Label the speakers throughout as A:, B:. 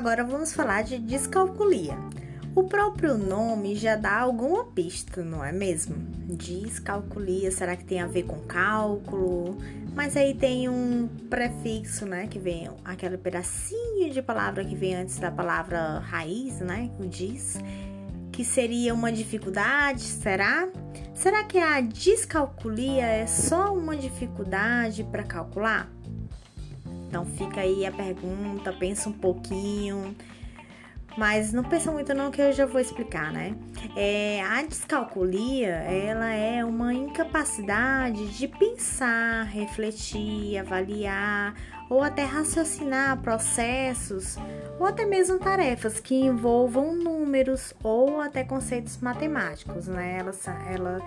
A: Agora vamos falar de descalculia. O próprio nome já dá alguma pista, não é mesmo? Descalculia, será que tem a ver com cálculo? Mas aí tem um prefixo, né, que vem aquele pedacinho de palavra que vem antes da palavra raiz, né, o diz, que seria uma dificuldade, será? Será que a descalculia é só uma dificuldade para calcular? Então fica aí a pergunta, pensa um pouquinho. Mas não pensa muito não que eu já vou explicar, né? É, a descalculia, ela é uma incapacidade de pensar, refletir, avaliar ou até raciocinar processos ou até mesmo tarefas que envolvam números ou até conceitos matemáticos, né? Ela, ela,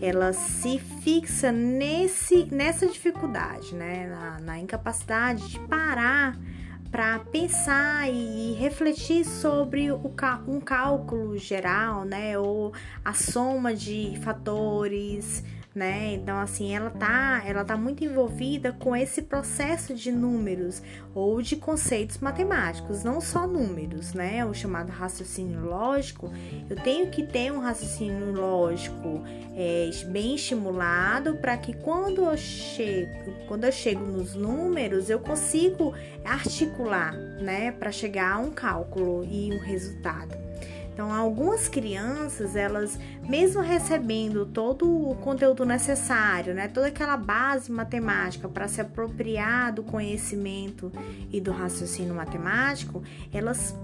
A: ela se fixa nesse, nessa dificuldade, né? Na, na incapacidade de parar para pensar e refletir sobre um cálculo geral, né, ou a soma de fatores, né? Então assim, ela tá, ela tá muito envolvida com esse processo de números ou de conceitos matemáticos, não só números, né? O chamado raciocínio lógico. Eu tenho que ter um raciocínio lógico é, bem estimulado para que quando eu chego, quando eu chego nos números, eu consigo articular, né, para chegar a um cálculo e um resultado. Então, algumas crianças, elas, mesmo recebendo todo o conteúdo necessário, né, toda aquela base matemática para se apropriar do conhecimento e do raciocínio matemático, elas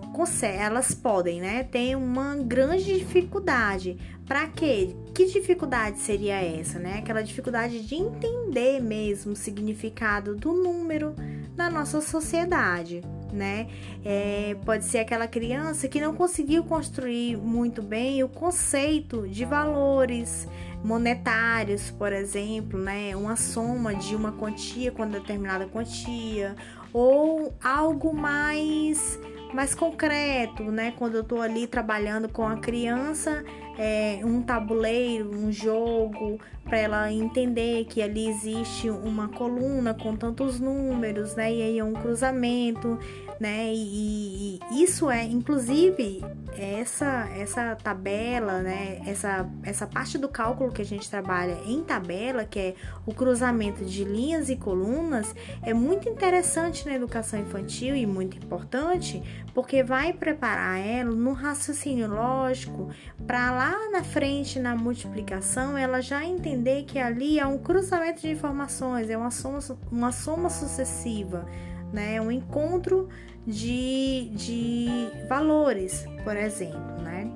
A: elas podem, né, ter uma grande dificuldade. Para quê? Que dificuldade seria essa, né? Aquela dificuldade de entender mesmo o significado do número na nossa sociedade né? É, pode ser aquela criança que não conseguiu construir muito bem o conceito de valores monetários, por exemplo, né? Uma soma de uma quantia com determinada quantia ou algo mais mais concreto, né? Quando eu tô ali trabalhando com a criança, é, um tabuleiro, um jogo, para ela entender que ali existe uma coluna com tantos números, né? E aí é um cruzamento, né? E, e, isso é, inclusive, essa essa tabela, né? Essa essa parte do cálculo que a gente trabalha em tabela, que é o cruzamento de linhas e colunas, é muito interessante na educação infantil e muito importante, porque vai preparar ela no raciocínio lógico para lá na frente na multiplicação ela já entender que ali é um cruzamento de informações, é uma soma, uma soma sucessiva, né? É um encontro de, de valores, por exemplo, né?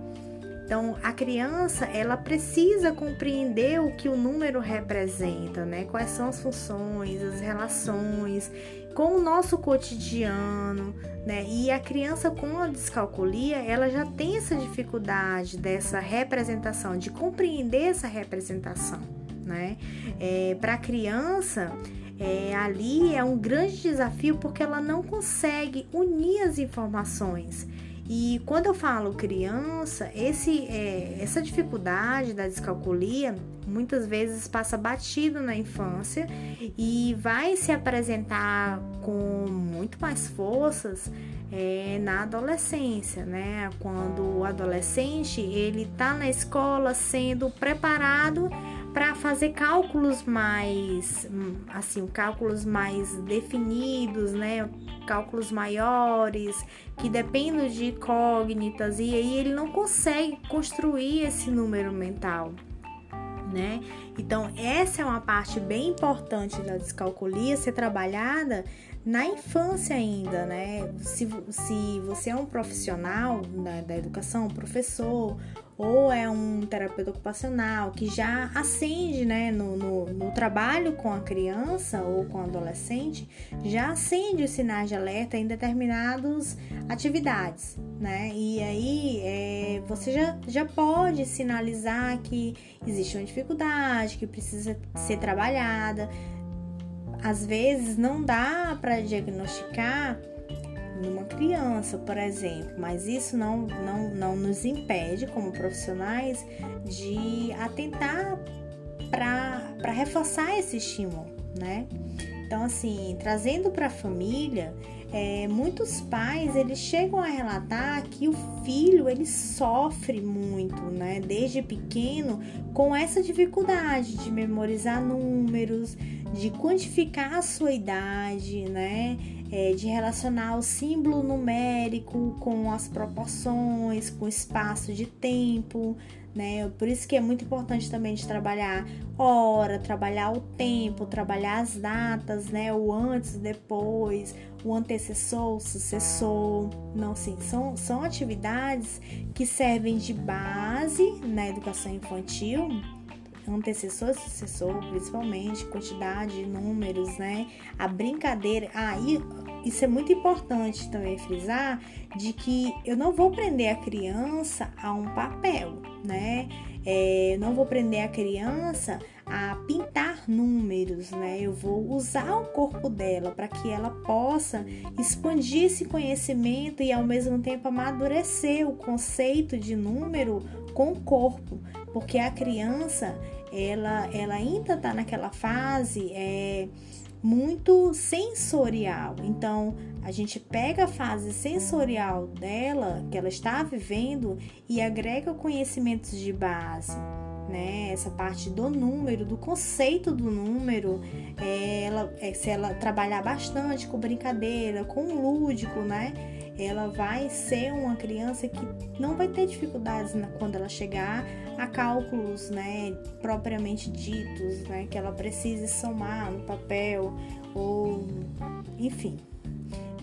A: Então, a criança, ela precisa compreender o que o número representa, né? Quais são as funções, as relações com o nosso cotidiano, né? E a criança com a descalculia, ela já tem essa dificuldade dessa representação, de compreender essa representação, né? É, Para a criança, é, ali é um grande desafio porque ela não consegue unir as informações. E quando eu falo criança, esse, é, essa dificuldade da descalculia muitas vezes passa batido na infância e vai se apresentar com muito mais forças é, na adolescência, né? Quando o adolescente ele está na escola sendo preparado para fazer cálculos mais, assim, cálculos mais definidos, né? Cálculos maiores, que dependem de incógnitas, e aí ele não consegue construir esse número mental. Né? Então, essa é uma parte bem importante da descalculia ser trabalhada na infância ainda, né? Se, se você é um profissional da, da educação, professor ou é um terapeuta ocupacional que já acende né, no, no, no, trabalho com a criança ou com o adolescente, já acende os sinais de alerta em determinadas atividades, né? E aí é, você já, já pode sinalizar que existe uma dificuldade, que precisa ser trabalhada. Às vezes não dá para diagnosticar numa criança, por exemplo, mas isso não, não, não nos impede, como profissionais, de atentar para reforçar esse estímulo, né? Então, assim, trazendo para a família, é, muitos pais eles chegam a relatar que o filho ele sofre muito, né, desde pequeno, com essa dificuldade de memorizar números, de quantificar a sua idade, né, é, de relacionar o símbolo numérico com as proporções, com o espaço de tempo, né? Por isso que é muito importante também de trabalhar hora, trabalhar o tempo, trabalhar as datas, né? O antes, depois, o antecessor, o sucessor. Não, sim, são, são atividades que servem de base na educação infantil antecessor e sucessor, principalmente, quantidade, números, né? A brincadeira. Aí, ah, isso é muito importante também frisar de que eu não vou prender a criança a um papel, né? É, não vou prender a criança a pintar números, né? Eu vou usar o corpo dela para que ela possa expandir esse conhecimento e ao mesmo tempo amadurecer o conceito de número com o corpo, porque a criança ela, ela ainda está naquela fase é, muito sensorial. Então, a gente pega a fase sensorial dela, que ela está vivendo, e agrega conhecimentos de base. Né? Essa parte do número, do conceito do número, é, ela, é, se ela trabalhar bastante com brincadeira, com lúdico, né? ela vai ser uma criança que não vai ter dificuldades na, quando ela chegar a cálculos, né, propriamente ditos, né, que ela precise somar no papel ou, enfim.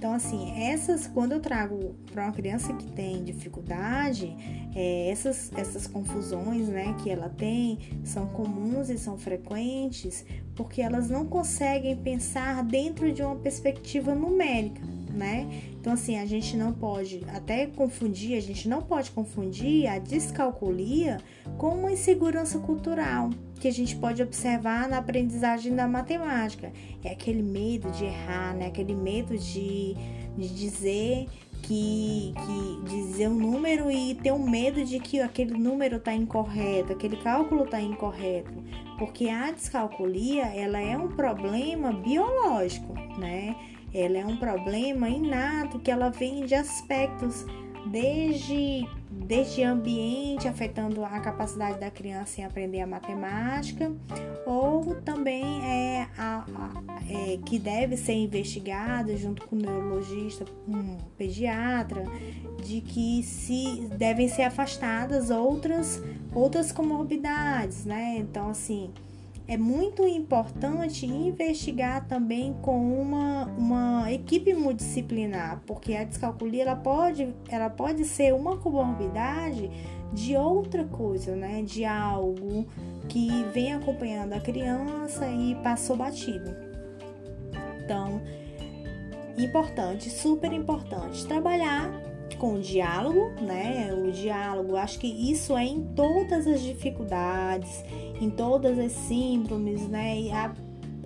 A: Então, assim, essas, quando eu trago para uma criança que tem dificuldade, é, essas, essas confusões, né, que ela tem, são comuns e são frequentes, porque elas não conseguem pensar dentro de uma perspectiva numérica né? Então, assim, a gente não pode até confundir, a gente não pode confundir a descalculia com uma insegurança cultural que a gente pode observar na aprendizagem da matemática. É aquele medo de errar, né? Aquele medo de, de dizer que, que dizer um número e ter um medo de que aquele número está incorreto, aquele cálculo está incorreto, porque a descalculia ela é um problema biológico, né? Ela é um problema inato que ela vem de aspectos desde desde ambiente afetando a capacidade da criança em aprender a matemática ou também é, a, a, é que deve ser investigado junto com o neurologista, com um pediatra, de que se devem ser afastadas outras outras comorbidades, né? Então assim é muito importante investigar também com uma, uma equipe multidisciplinar, porque a descalculia ela pode, ela pode ser uma comorbidade de outra coisa, né? De algo que vem acompanhando a criança e passou batido. Então, importante, super importante trabalhar com o diálogo, né? O diálogo, acho que isso é em todas as dificuldades, em todas as síndromes, né? E a,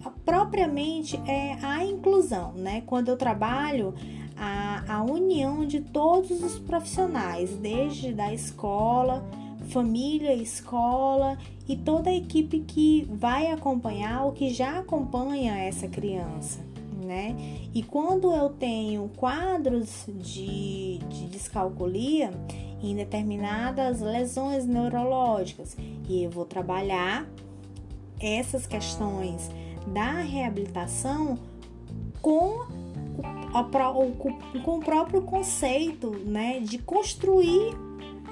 A: a propriamente é a inclusão, né? Quando eu trabalho a, a união de todos os profissionais, desde da escola, família, escola e toda a equipe que vai acompanhar ou que já acompanha essa criança né? E quando eu tenho quadros de, de descalculia em determinadas lesões neurológicas, e eu vou trabalhar essas questões da reabilitação com o, com o próprio conceito, né, de construir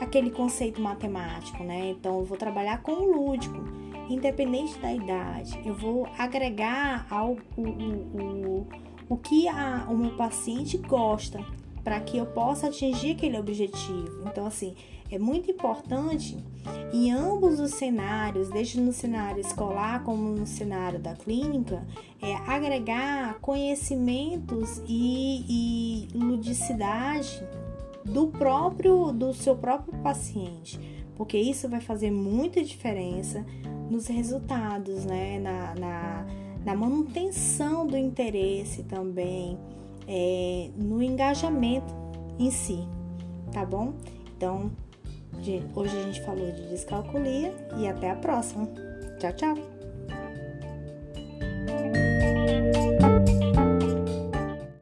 A: aquele conceito matemático, né? Então eu vou trabalhar com o lúdico independente da idade, eu vou agregar ao o, o, o que a, o meu paciente gosta para que eu possa atingir aquele objetivo. Então, assim, é muito importante em ambos os cenários, desde no cenário escolar como no cenário da clínica, é agregar conhecimentos e, e ludicidade do próprio do seu próprio paciente, porque isso vai fazer muita diferença nos resultados, né? na, na, na manutenção do interesse também, é, no engajamento em si, tá bom? Então, hoje a gente falou de descalculia e até a próxima. Tchau, tchau!